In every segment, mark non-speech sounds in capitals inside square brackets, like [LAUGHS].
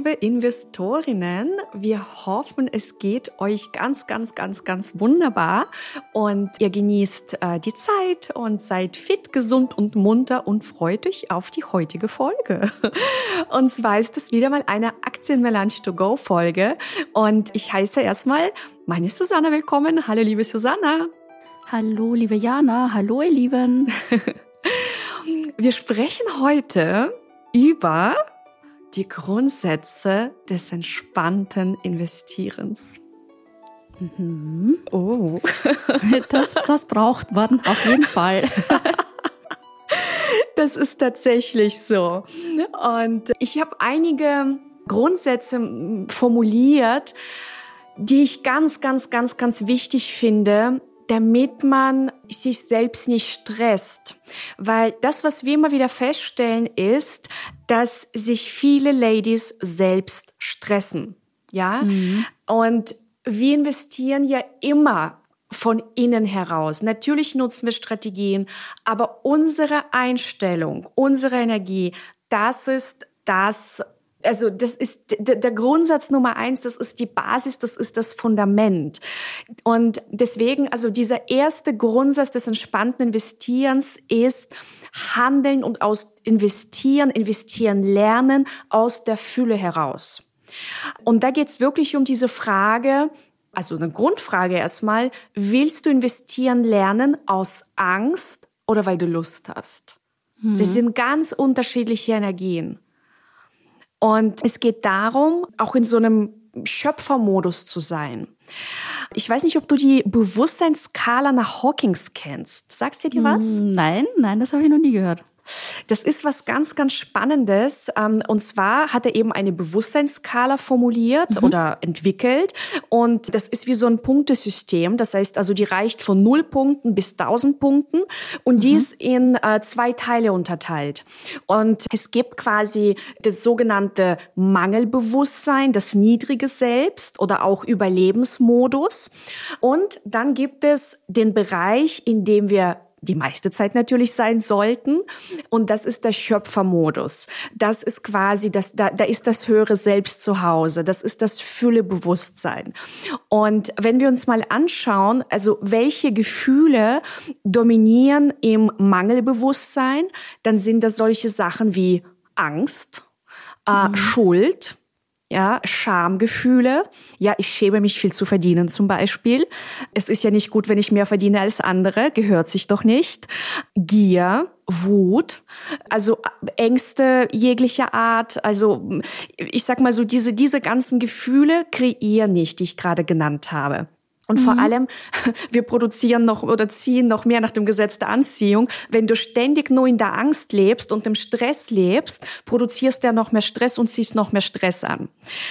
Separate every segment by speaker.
Speaker 1: Liebe Investorinnen, wir hoffen, es geht euch ganz, ganz, ganz, ganz wunderbar und ihr genießt äh, die Zeit und seid fit, gesund und munter und freut euch auf die heutige Folge. [LAUGHS] Und zwar ist es wieder mal eine Aktienmelange to go Folge und ich heiße erstmal meine Susanna willkommen. Hallo liebe Susanna.
Speaker 2: Hallo liebe Jana, hallo ihr Lieben. [LAUGHS]
Speaker 1: Wir sprechen heute über die Grundsätze des entspannten Investierens.
Speaker 2: Mhm. Oh, [LAUGHS] das, das braucht man auf jeden Fall. [LAUGHS]
Speaker 1: Das ist tatsächlich so. Und ich habe einige Grundsätze formuliert, die ich ganz, ganz, ganz, ganz wichtig finde, damit man sich selbst nicht stresst. Weil das, was wir immer wieder feststellen, ist, dass sich viele Ladies selbst stressen. Ja? Mhm. Und wir investieren ja immer von innen heraus. Natürlich nutzen wir Strategien, aber unsere Einstellung, unsere Energie, das ist das, also das ist der Grundsatz Nummer eins, das ist die Basis, das ist das Fundament. Und deswegen, also dieser erste Grundsatz des entspannten Investierens ist, handeln und aus investieren, investieren lernen aus der Fülle heraus. Und da geht es wirklich um diese Frage, also eine Grundfrage erstmal, willst du investieren lernen aus Angst oder weil du Lust hast? Mhm. Das sind ganz unterschiedliche Energien. Und es geht darum, auch in so einem Schöpfermodus zu sein. Ich weiß nicht, ob du die Bewusstseinsskala nach Hawkins kennst. Sagst dir die was?
Speaker 2: Nein, nein, das habe ich noch nie gehört.
Speaker 1: Das ist was ganz, ganz Spannendes. Ähm, und zwar hat er eben eine Bewusstseinsskala formuliert mhm. oder entwickelt. Und das ist wie so ein Punktesystem. Das heißt also, die reicht von null Punkten bis tausend Punkten. Und mhm. die ist in äh, zwei Teile unterteilt. Und es gibt quasi das sogenannte Mangelbewusstsein, das niedrige Selbst oder auch Überlebensmodus. Und dann gibt es den Bereich, in dem wir die meiste Zeit natürlich sein sollten. Und das ist der Schöpfermodus. Das ist quasi, das, da, da ist das höhere Selbst zu Hause. Das ist das Füllebewusstsein. Und wenn wir uns mal anschauen, also welche Gefühle dominieren im Mangelbewusstsein, dann sind das solche Sachen wie Angst, äh, mhm. Schuld, ja, Schamgefühle. Ja, ich schäme mich viel zu verdienen zum Beispiel. Es ist ja nicht gut, wenn ich mehr verdiene als andere, gehört sich doch nicht. Gier, Wut, also Ängste jeglicher Art. Also ich sag mal so, diese, diese ganzen Gefühle kreieren nicht, die ich gerade genannt habe. Und mhm. vor allem, [LAUGHS] wir produzieren noch oder ziehen noch mehr nach dem Gesetz der Anziehung. Wenn du ständig nur in der Angst lebst und im Stress lebst, produzierst du ja noch mehr Stress und ziehst noch mehr Stress an.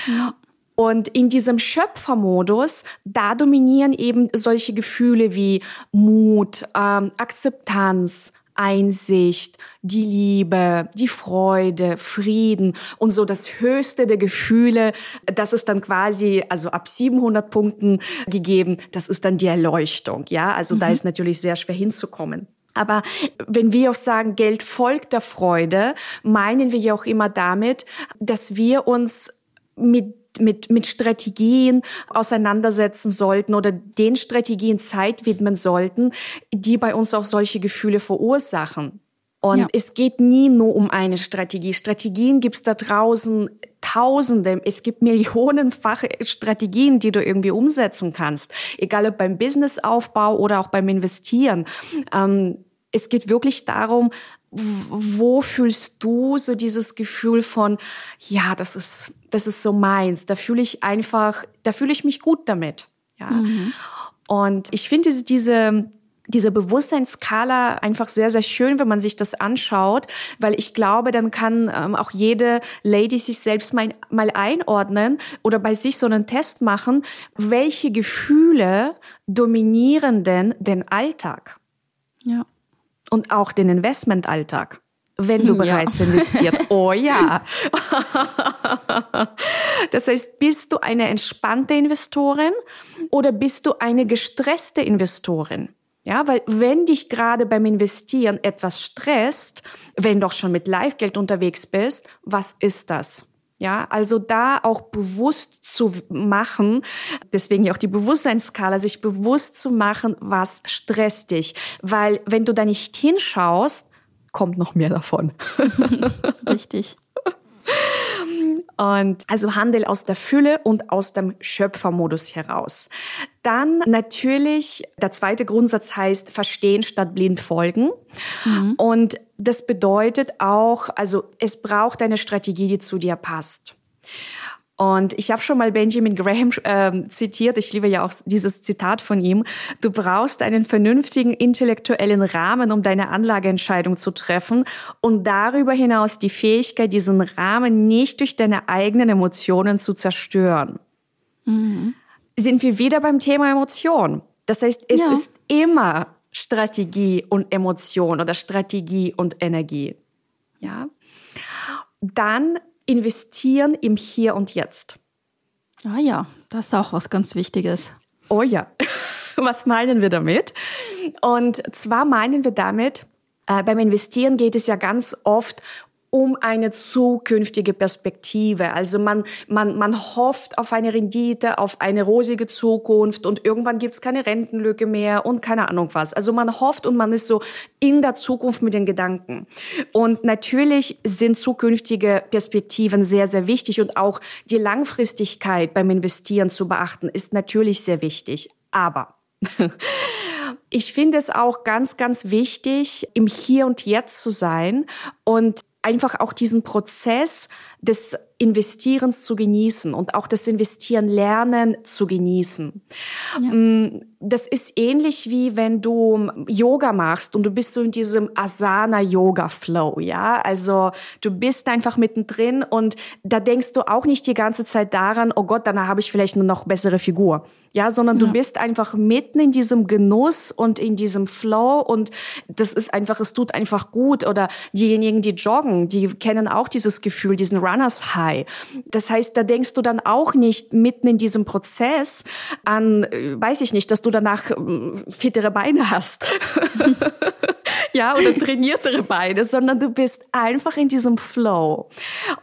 Speaker 1: Ja. Und in diesem Schöpfermodus, da dominieren eben solche Gefühle wie Mut, ähm, Akzeptanz, Einsicht, die Liebe, die Freude, Frieden und so das höchste der Gefühle, das ist dann quasi, also ab 700 Punkten gegeben, das ist dann die Erleuchtung, ja, also mhm. da ist natürlich sehr schwer hinzukommen. Aber wenn wir auch sagen, Geld folgt der Freude, meinen wir ja auch immer damit, dass wir uns mit mit, mit Strategien auseinandersetzen sollten oder den Strategien Zeit widmen sollten, die bei uns auch solche Gefühle verursachen. Und ja. es geht nie nur um eine Strategie. Strategien gibt's da draußen Tausende. Es gibt millionenfache Strategien, die du irgendwie umsetzen kannst. Egal ob beim Businessaufbau oder auch beim Investieren. Ähm, es geht wirklich darum, wo fühlst du so dieses Gefühl von, ja, das ist, das ist so meins. Da fühle ich einfach, da fühle ich mich gut damit. Ja. Mhm. Und ich finde diese, diese, Bewusstseinsskala einfach sehr, sehr schön, wenn man sich das anschaut, weil ich glaube, dann kann ähm, auch jede Lady sich selbst mal, mal einordnen oder bei sich so einen Test machen, welche Gefühle dominieren denn den Alltag?
Speaker 2: Ja.
Speaker 1: Und auch den Investmentalltag wenn du bereits ja. investiert. [LAUGHS] Oh ja. Das heißt, bist du eine entspannte Investorin oder bist du eine gestresste Investorin? Ja, weil wenn dich gerade beim Investieren etwas stresst, wenn du auch schon mit Live-Geld unterwegs bist, was ist das? Ja, also da auch bewusst zu machen, deswegen ja auch die Bewusstseinsskala, sich bewusst zu machen, was stresst dich. Weil wenn du da nicht hinschaust, kommt noch mehr davon. [LAUGHS]
Speaker 2: Richtig.
Speaker 1: Und also Handel aus der Fülle und aus dem Schöpfermodus heraus. Dann natürlich, der zweite Grundsatz heißt verstehen statt blind folgen. Mhm. Und das bedeutet auch, also es braucht eine Strategie, die zu dir passt. Und ich habe schon mal Benjamin Graham äh, zitiert, ich liebe ja auch dieses Zitat von ihm, du brauchst einen vernünftigen intellektuellen Rahmen, um deine Anlageentscheidung zu treffen und darüber hinaus die Fähigkeit, diesen Rahmen nicht durch deine eigenen Emotionen zu zerstören. Mhm. Sind wir wieder beim Thema Emotion. Das heißt, es ja. ist immer Strategie und Emotion oder Strategie und Energie. Ja. Dann investieren im Hier und Jetzt.
Speaker 2: Ah ja, das ist auch was ganz Wichtiges.
Speaker 1: Oh ja, [LAUGHS] was meinen wir damit? Und zwar meinen wir damit, äh, beim Investieren geht es ja ganz oft um eine zukünftige Perspektive. Also man, man, man hofft auf eine Rendite, auf eine rosige Zukunft und irgendwann gibt's keine Rentenlücke mehr und keine Ahnung was. Also man hofft und man ist so in der Zukunft mit den Gedanken. Und natürlich sind zukünftige Perspektiven sehr, sehr wichtig und auch die Langfristigkeit beim Investieren zu beachten ist natürlich sehr wichtig. Aber [LAUGHS] ich finde es auch ganz, ganz wichtig, im Hier und Jetzt zu sein und einfach auch diesen Prozess des Investierens zu genießen und auch das Investieren lernen zu genießen. Ja. Das ist ähnlich wie wenn du Yoga machst und du bist so in diesem Asana Yoga Flow, ja? Also, du bist einfach mittendrin und da denkst du auch nicht die ganze Zeit daran, oh Gott, danach habe ich vielleicht eine noch bessere Figur. Ja, sondern ja. du bist einfach mitten in diesem Genuss und in diesem Flow und das ist einfach, es tut einfach gut oder diejenigen, die joggen, die kennen auch dieses Gefühl, diesen Runners High. Das heißt, da denkst du dann auch nicht mitten in diesem Prozess an, äh, weiß ich nicht, dass du danach ähm, fittere Beine hast. [LAUGHS] ja, oder trainiertere Beine, sondern du bist einfach in diesem Flow.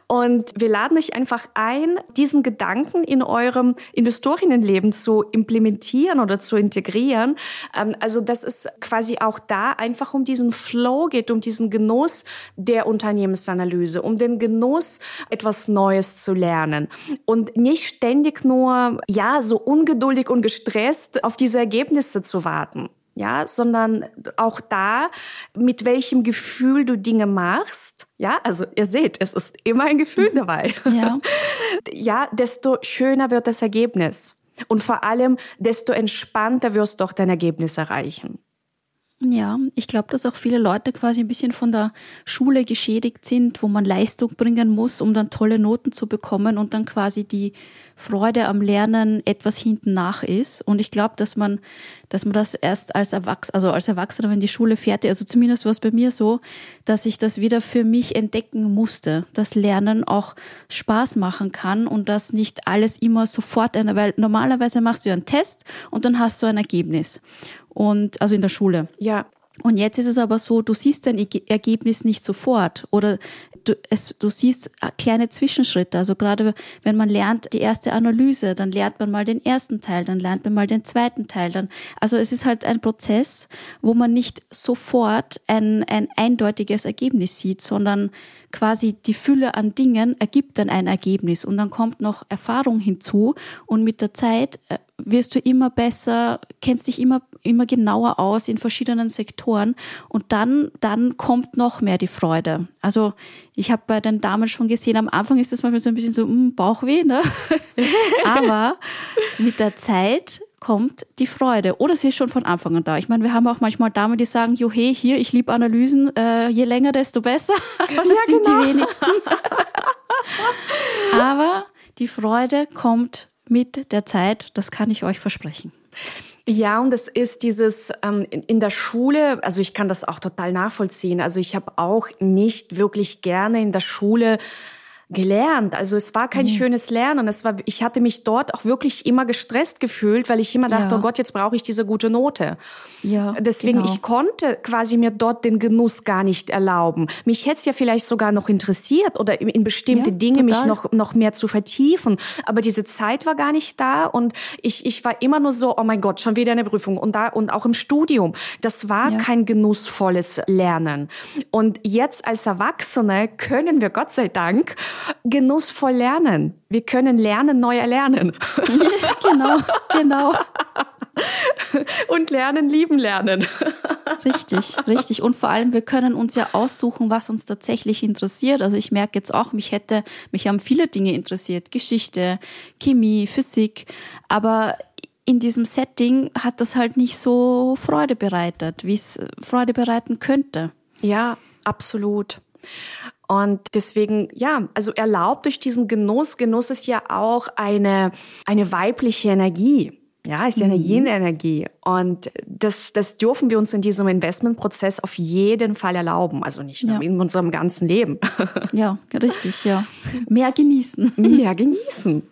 Speaker 1: Und wir laden euch einfach ein, diesen Gedanken in eurem Investorinnenleben zu implementieren oder zu integrieren. Ähm, also, dass es quasi auch da einfach um diesen Flow geht, um diesen Genuss der Unternehmensanalyse, um den Genuss, etwas Neues zu lernen und nicht ständig nur, ja, so ungeduldig und gestresst auf diese Ergebnisse zu warten ja, sondern auch da, mit welchem Gefühl du Dinge machst, ja, also ihr seht, es ist immer ein Gefühl mhm. dabei. Ja. [LAUGHS] ja, desto schöner wird das Ergebnis. Und vor allem, desto entspannter wirst du auch dein Ergebnis erreichen.
Speaker 2: Ja, ich glaube, dass auch viele Leute quasi ein bisschen von der Schule geschädigt sind, wo man Leistung bringen muss, um dann tolle Noten zu bekommen und dann quasi die Freude am Lernen etwas hinten nach ist. Und ich glaube, dass man, dass man das erst als Erwachsener, also als Erwachsener, wenn die Schule fertig, also zumindest war es bei mir so, dass ich das wieder für mich entdecken musste, dass Lernen auch Spaß machen kann und dass nicht alles immer sofort eine, weil normalerweise machst du ja einen Test und dann hast du ein Ergebnis und also in der Schule.
Speaker 1: Ja.
Speaker 2: Und jetzt ist es aber so, du siehst dein Ergebnis nicht sofort oder du, es, du siehst äh, kleine Zwischenschritte. Also gerade wenn man lernt die erste Analyse, dann lernt man mal den ersten Teil, dann lernt man mal den zweiten Teil. Dann, also es ist halt ein Prozess, wo man nicht sofort ein, ein eindeutiges Ergebnis sieht, sondern quasi die Fülle an Dingen ergibt dann ein Ergebnis und dann kommt noch Erfahrung hinzu und mit der Zeit äh, wirst du immer besser, kennst dich immer, immer genauer aus in verschiedenen Sektoren und dann, dann kommt noch mehr die Freude. Also ich habe bei den Damen schon gesehen, am Anfang ist das manchmal so ein bisschen so, mh, hm, Bauchweh, ne? [LAUGHS] Aber mit der Zeit kommt die Freude. Oder sie ist schon von Anfang an da. Ich meine, wir haben auch manchmal Damen, die sagen, jo hey, hier, ich liebe Analysen, äh, je länger, desto besser. [LAUGHS] Das ja, sind genau. die wenigsten. [LAUGHS] Aber die Freude kommt mit der Zeit, das kann ich euch versprechen.
Speaker 1: Ja, und es ist dieses ähm, in, in der Schule, also ich kann das auch total nachvollziehen. Also ich habe auch nicht wirklich gerne in der Schule gelernt. Also es war kein mhm. schönes Lernen. Es war, ich hatte mich dort auch wirklich immer gestresst gefühlt, weil ich immer dachte, ja. oh Gott, jetzt brauche ich diese gute Note. Ja, Deswegen, genau. ich konnte quasi mir dort den Genuss gar nicht erlauben. Mich hätte es ja vielleicht sogar noch interessiert oder in bestimmte ja, Dinge total. mich noch, noch mehr zu vertiefen. Aber diese Zeit war gar nicht da und ich, ich war immer nur so, oh mein Gott, schon wieder eine Prüfung und da, und auch im Studium. Das war ja. kein genussvolles Lernen. Und jetzt als Erwachsene können wir Gott sei Dank genussvoll lernen. Wir können lernen, neu erlernen. [LAUGHS]
Speaker 2: genau, genau.
Speaker 1: Und lernen, lieben lernen.
Speaker 2: Richtig, richtig. Und vor allem, wir können uns ja aussuchen, was uns tatsächlich interessiert. Also ich merke jetzt auch, mich hätte, mich haben viele Dinge interessiert. Geschichte, Chemie, Physik. Aber in diesem Setting hat das halt nicht so Freude bereitet, wie es Freude bereiten könnte.
Speaker 1: Ja, absolut. Und deswegen, ja, also erlaubt durch diesen Genuss. Genuss ist ja auch eine, eine weibliche Energie. Ja, ist ja eine mhm. Yin-Energie. Und das, das dürfen wir uns in diesem Investmentprozess auf jeden Fall erlauben. Also nicht nur ja. in unserem ganzen Leben. [LAUGHS]
Speaker 2: Ja, richtig, ja. Mehr genießen.
Speaker 1: Mehr genießen.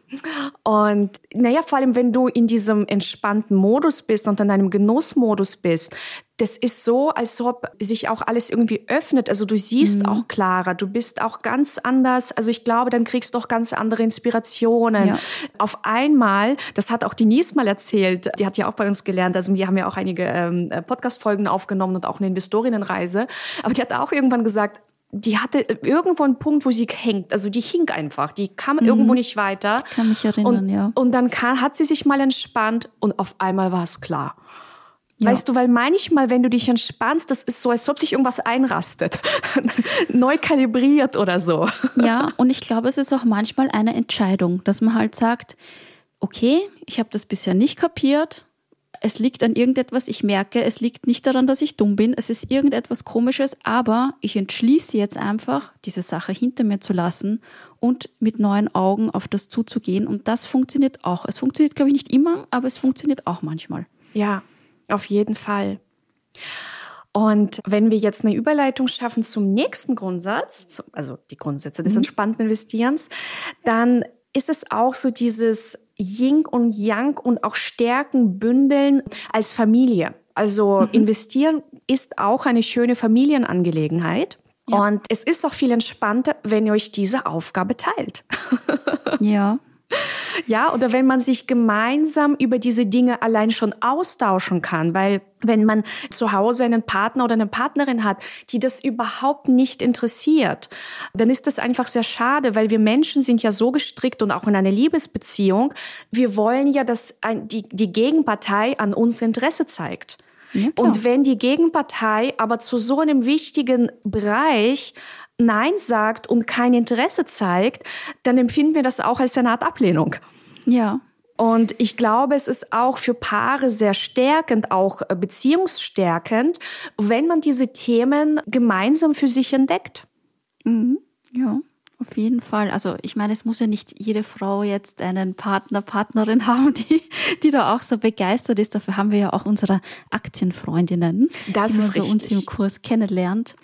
Speaker 1: Und naja, vor allem, wenn du in diesem entspannten Modus bist und in einem Genussmodus bist, das ist so, als ob sich auch alles irgendwie öffnet. Also du siehst mhm. auch klarer, du bist auch ganz anders. Also ich glaube, dann kriegst du auch ganz andere Inspirationen. Ja. Auf einmal, das hat auch Denise mal erzählt, die hat ja auch bei uns gelernt, also wir haben ja auch einige ähm, Podcast-Folgen aufgenommen und auch eine Investorinnenreise. Aber die hat auch irgendwann gesagt, die hatte irgendwo einen Punkt, wo sie hängt. Also die hing einfach. Die kam mhm. irgendwo nicht weiter.
Speaker 2: Ich kann mich erinnern,
Speaker 1: und,
Speaker 2: ja.
Speaker 1: Und dann kann, hat sie sich mal entspannt und auf einmal war es klar. Ja. Weißt du, weil manchmal, wenn du dich entspannst, das ist so, als ob sich irgendwas einrastet, [LAUGHS] neu kalibriert oder so.
Speaker 2: Ja, und ich glaube, es ist auch manchmal eine Entscheidung, dass man halt sagt, okay, ich habe das bisher nicht kapiert, es liegt an irgendetwas, ich merke, es liegt nicht daran, dass ich dumm bin, es ist irgendetwas Komisches, aber ich entschließe jetzt einfach, diese Sache hinter mir zu lassen und mit neuen Augen auf das zuzugehen. Und das funktioniert auch. Es funktioniert, glaube ich, nicht immer, aber es funktioniert auch manchmal.
Speaker 1: Ja, auf jeden Fall. Und wenn wir jetzt eine Überleitung schaffen zum nächsten Grundsatz, also die Grundsätze des mhm. entspannten Investierens, dann ist es auch so dieses Yin und Yang und auch Stärken bündeln als Familie. Also mhm. investieren ist auch eine schöne Familienangelegenheit. Ja. Und es ist auch viel entspannter, wenn ihr euch diese Aufgabe teilt. [LAUGHS]
Speaker 2: ja.
Speaker 1: Ja, oder wenn man sich gemeinsam über diese Dinge allein schon austauschen kann, weil wenn man zu Hause einen Partner oder eine Partnerin hat, die das überhaupt nicht interessiert, dann ist das einfach sehr schade, weil wir Menschen sind ja so gestrickt und auch in einer Liebesbeziehung, wir wollen ja, dass die, die Gegenpartei an uns Interesse zeigt. Ja, und wenn die Gegenpartei aber zu so einem wichtigen Bereich Nein sagt und kein Interesse zeigt, dann empfinden wir das auch als eine Art Ablehnung.
Speaker 2: Ja.
Speaker 1: Und ich glaube, es ist auch für Paare sehr stärkend, auch äh, beziehungsstärkend, wenn man diese Themen gemeinsam für sich entdeckt.
Speaker 2: Mhm. Ja. Auf jeden Fall. Also ich meine, es muss ja nicht jede Frau jetzt einen Partner, Partnerin [LAUGHS] haben, die, die da auch so begeistert ist. Dafür haben wir ja auch unsere Aktienfreundinnen,
Speaker 1: das
Speaker 2: die
Speaker 1: man bei
Speaker 2: uns im Kurs kennenlernt.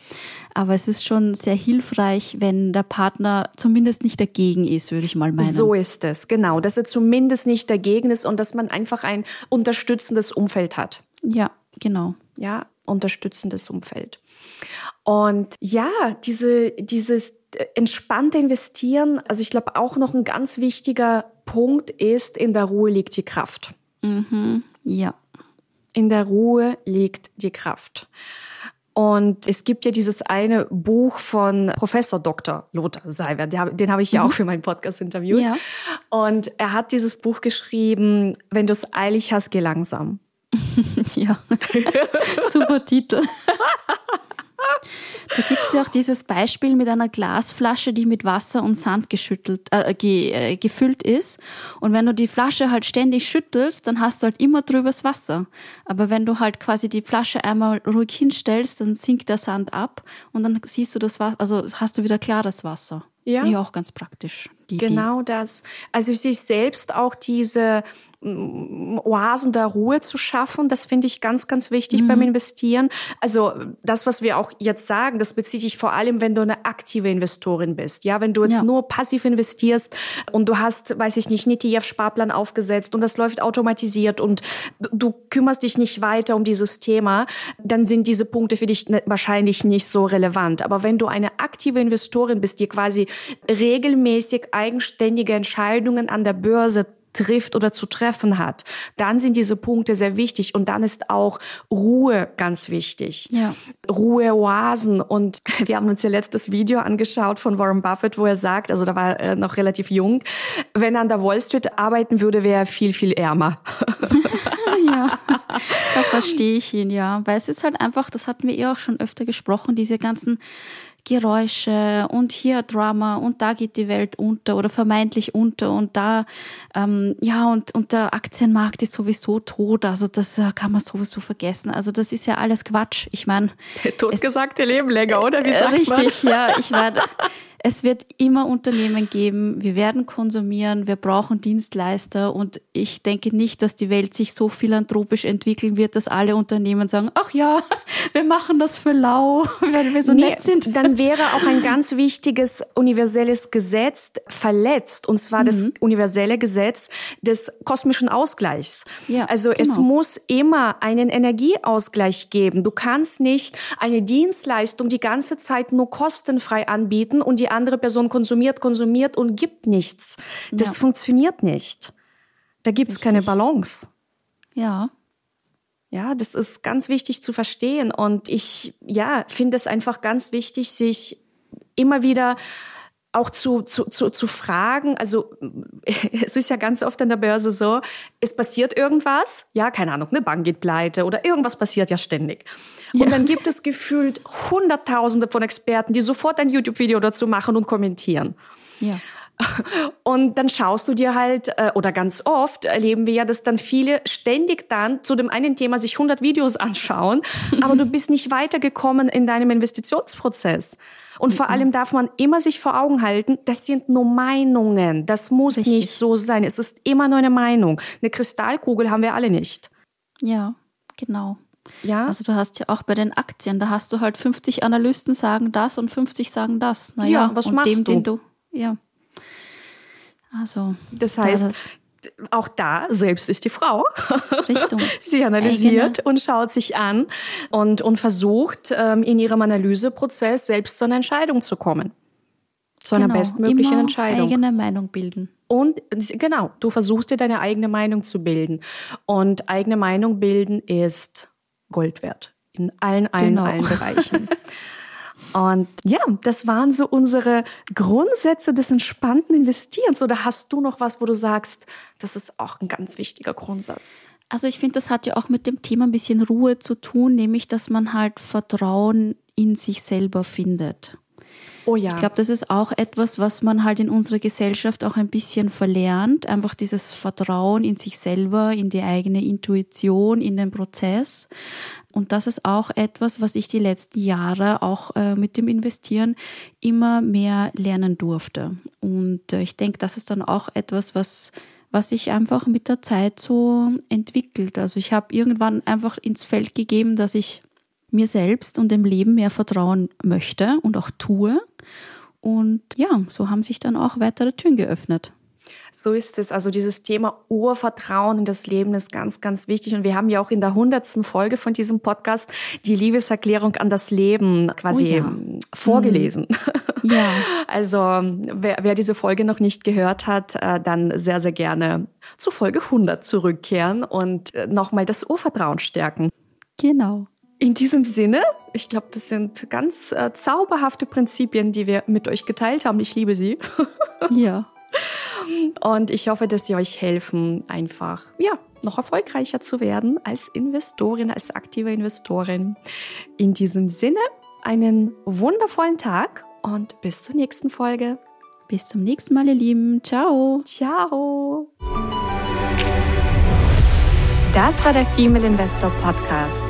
Speaker 2: Aber es ist schon sehr hilfreich, wenn der Partner zumindest nicht dagegen ist, würde ich mal meinen.
Speaker 1: So ist es, genau. Dass er zumindest nicht dagegen ist und dass man einfach ein unterstützendes Umfeld hat.
Speaker 2: Ja, genau.
Speaker 1: Ja, unterstützendes Umfeld. Und ja, diese, dieses entspannte Investieren, also ich glaube auch noch ein ganz wichtiger Punkt ist, in der Ruhe liegt die Kraft.
Speaker 2: Mhm. Ja.
Speaker 1: In der Ruhe liegt die Kraft. Und es gibt ja dieses eine Buch von Professor Dr. Lothar Seiber, den habe ich ja mhm. auch für meinen Podcast interviewt. Ja. Und er hat dieses Buch geschrieben, wenn du es eilig hast, geh langsam. [LAUGHS]
Speaker 2: ja, [LAUGHS] super Titel. [LAUGHS] Da gibt es ja auch dieses Beispiel mit einer Glasflasche, die mit Wasser und Sand geschüttelt, äh, ge, äh, gefüllt ist. Und wenn du die Flasche halt ständig schüttelst, dann hast du halt immer drübers Wasser. Aber wenn du halt quasi die Flasche einmal ruhig hinstellst, dann sinkt der Sand ab und dann siehst du das Wasser, also hast du wieder klares Wasser. Ja. Ja, auch ganz praktisch. Die,
Speaker 1: genau das. Also sich selbst auch diese Oasen der Ruhe zu schaffen. Das finde ich ganz, ganz wichtig mhm. beim Investieren. Also das, was wir auch jetzt sagen, das bezieht sich vor allem, wenn du eine aktive Investorin bist. Ja, wenn du jetzt ja. nur passiv investierst und du hast, weiß ich nicht, einen ETF-Sparplan aufgesetzt und das läuft automatisiert und du kümmerst dich nicht weiter um dieses Thema, dann sind diese Punkte für dich ne, wahrscheinlich nicht so relevant. Aber wenn du eine aktive Investorin bist, die quasi regelmäßig eigenständige Entscheidungen an der Börse trifft oder zu treffen hat, dann sind diese Punkte sehr wichtig und dann ist auch Ruhe ganz wichtig. Ja. Ruhe, Oasen und [LAUGHS] wir haben uns ja letztes Video angeschaut von Warren Buffett, wo er sagt, also da war er noch relativ jung, wenn er an der Wall Street arbeiten würde, wäre er viel, viel ärmer. [LAUGHS]
Speaker 2: ja, da verstehe ich ihn, ja, weil es ist halt einfach, das hatten wir eh auch schon öfter gesprochen, diese ganzen Geräusche und hier Drama und da geht die Welt unter oder vermeintlich unter und da, ähm, ja, und, und der Aktienmarkt ist sowieso tot, also das äh, kann man sowieso vergessen. Also das ist ja alles Quatsch. Ich meine.
Speaker 1: Totgesagte Leben länger, oder? Wie sagt
Speaker 2: richtig, man? ja. Ich meine, [LAUGHS] es wird immer Unternehmen geben, wir werden konsumieren, wir brauchen Dienstleister und ich denke nicht, dass die Welt sich so philanthropisch entwickeln wird, dass alle Unternehmen sagen, ach ja, [LAUGHS] wir machen das für lau, [LAUGHS] weil wir so nee, nett sind.
Speaker 1: Dann [LAUGHS] wäre auch ein ganz wichtiges universelles Gesetz verletzt, und zwar mhm. das universelle Gesetz des kosmischen Ausgleichs. Ja, also genau. es muss immer einen Energieausgleich geben. Du kannst nicht eine Dienstleistung die ganze Zeit nur kostenfrei anbieten und die andere Person konsumiert, konsumiert und gibt nichts. Das ja. funktioniert nicht. Da gibt es keine Balance.
Speaker 2: Ja.
Speaker 1: Ja, das ist ganz wichtig zu verstehen. Und ich, ja, finde es einfach ganz wichtig, sich immer wieder auch zu, zu, zu, zu fragen, also [LAUGHS] es ist ja ganz oft an der Börse so, es passiert irgendwas, ja, keine Ahnung, eine Bank geht pleite oder irgendwas passiert ja ständig. Und ja. dann gibt es gefühlt Hunderttausende von Experten, die sofort ein YouTube-Video dazu machen und kommentieren.
Speaker 2: Ja. [LAUGHS]
Speaker 1: Und dann schaust du dir halt, äh, oder ganz oft erleben wir ja, dass dann viele ständig dann zu dem einen Thema sich 100 Videos [LAUGHS] anschauen, aber du bist nicht weitergekommen in deinem Investitionsprozess. Und vor mhm. allem darf man immer sich vor Augen halten, das sind nur Meinungen. Das muss Richtig. nicht so sein. Es ist immer nur eine Meinung. Eine Kristallkugel haben wir alle nicht.
Speaker 2: Ja, genau. Ja. Also du hast ja auch bei den Aktien, da hast du halt 50 Analysten sagen das und 50 sagen das. Naja, ja, was und machst dem, du? Den du? Ja.
Speaker 1: Also. Das heißt, da, auch da, selbst ist die Frau. Richtung. [LAUGHS] Sie analysiert Eigene. und schaut sich an und, und versucht, ähm, in ihrem Analyseprozess selbst zu einer Entscheidung zu kommen. Zu einer genau, bestmöglichen immer Entscheidung.
Speaker 2: eigene Meinung bilden.
Speaker 1: Und genau, du versuchst dir deine eigene Meinung zu bilden. Und eigene Meinung bilden ist Gold wert. In allen, allen, genau. allen Bereichen. [LAUGHS] Und ja, das waren so unsere Grundsätze des entspannten Investierens. Oder hast du noch was, wo du sagst, das ist auch ein ganz wichtiger Grundsatz?
Speaker 2: Also ich finde, das hat ja auch mit dem Thema ein bisschen Ruhe zu tun, nämlich dass man halt Vertrauen in sich selber findet. Oh ja. Ich glaube, das ist auch etwas, was man halt in unserer Gesellschaft auch ein bisschen verlernt. Einfach dieses Vertrauen in sich selber, in die eigene Intuition, in den Prozess. Und das ist auch etwas, was ich die letzten Jahre auch äh, mit dem Investieren immer mehr lernen durfte. Und äh, ich denke, das ist dann auch etwas, was was sich einfach mit der Zeit so entwickelt. Also ich habe irgendwann einfach ins Feld gegeben, dass ich mir selbst und dem Leben mehr vertrauen möchte und auch tue. Und ja, so haben sich dann auch weitere Türen geöffnet.
Speaker 1: So ist es. Also dieses Thema Urvertrauen in das Leben ist ganz, ganz wichtig. Und wir haben ja auch in der hundertsten Folge von diesem Podcast die Liebeserklärung an das Leben quasi oh ja. vorgelesen. Mhm. Ja. [LAUGHS] Also wer, wer diese Folge noch nicht gehört hat, äh, dann sehr, sehr gerne zu Folge 100 zurückkehren und äh, nochmal das Urvertrauen stärken.
Speaker 2: Genau.
Speaker 1: In diesem Sinne, ich glaube, das sind ganz äh, zauberhafte Prinzipien, die wir mit euch geteilt haben. Ich liebe sie. [LAUGHS]
Speaker 2: Ja.
Speaker 1: Und ich hoffe, dass sie euch helfen, einfach, ja, noch erfolgreicher zu werden als Investorin, als aktive Investorin. In diesem Sinne, einen wundervollen Tag und bis zur nächsten Folge.
Speaker 2: Bis zum nächsten Mal, ihr Lieben. Ciao.
Speaker 1: Ciao. Das war der Female Investor Podcast.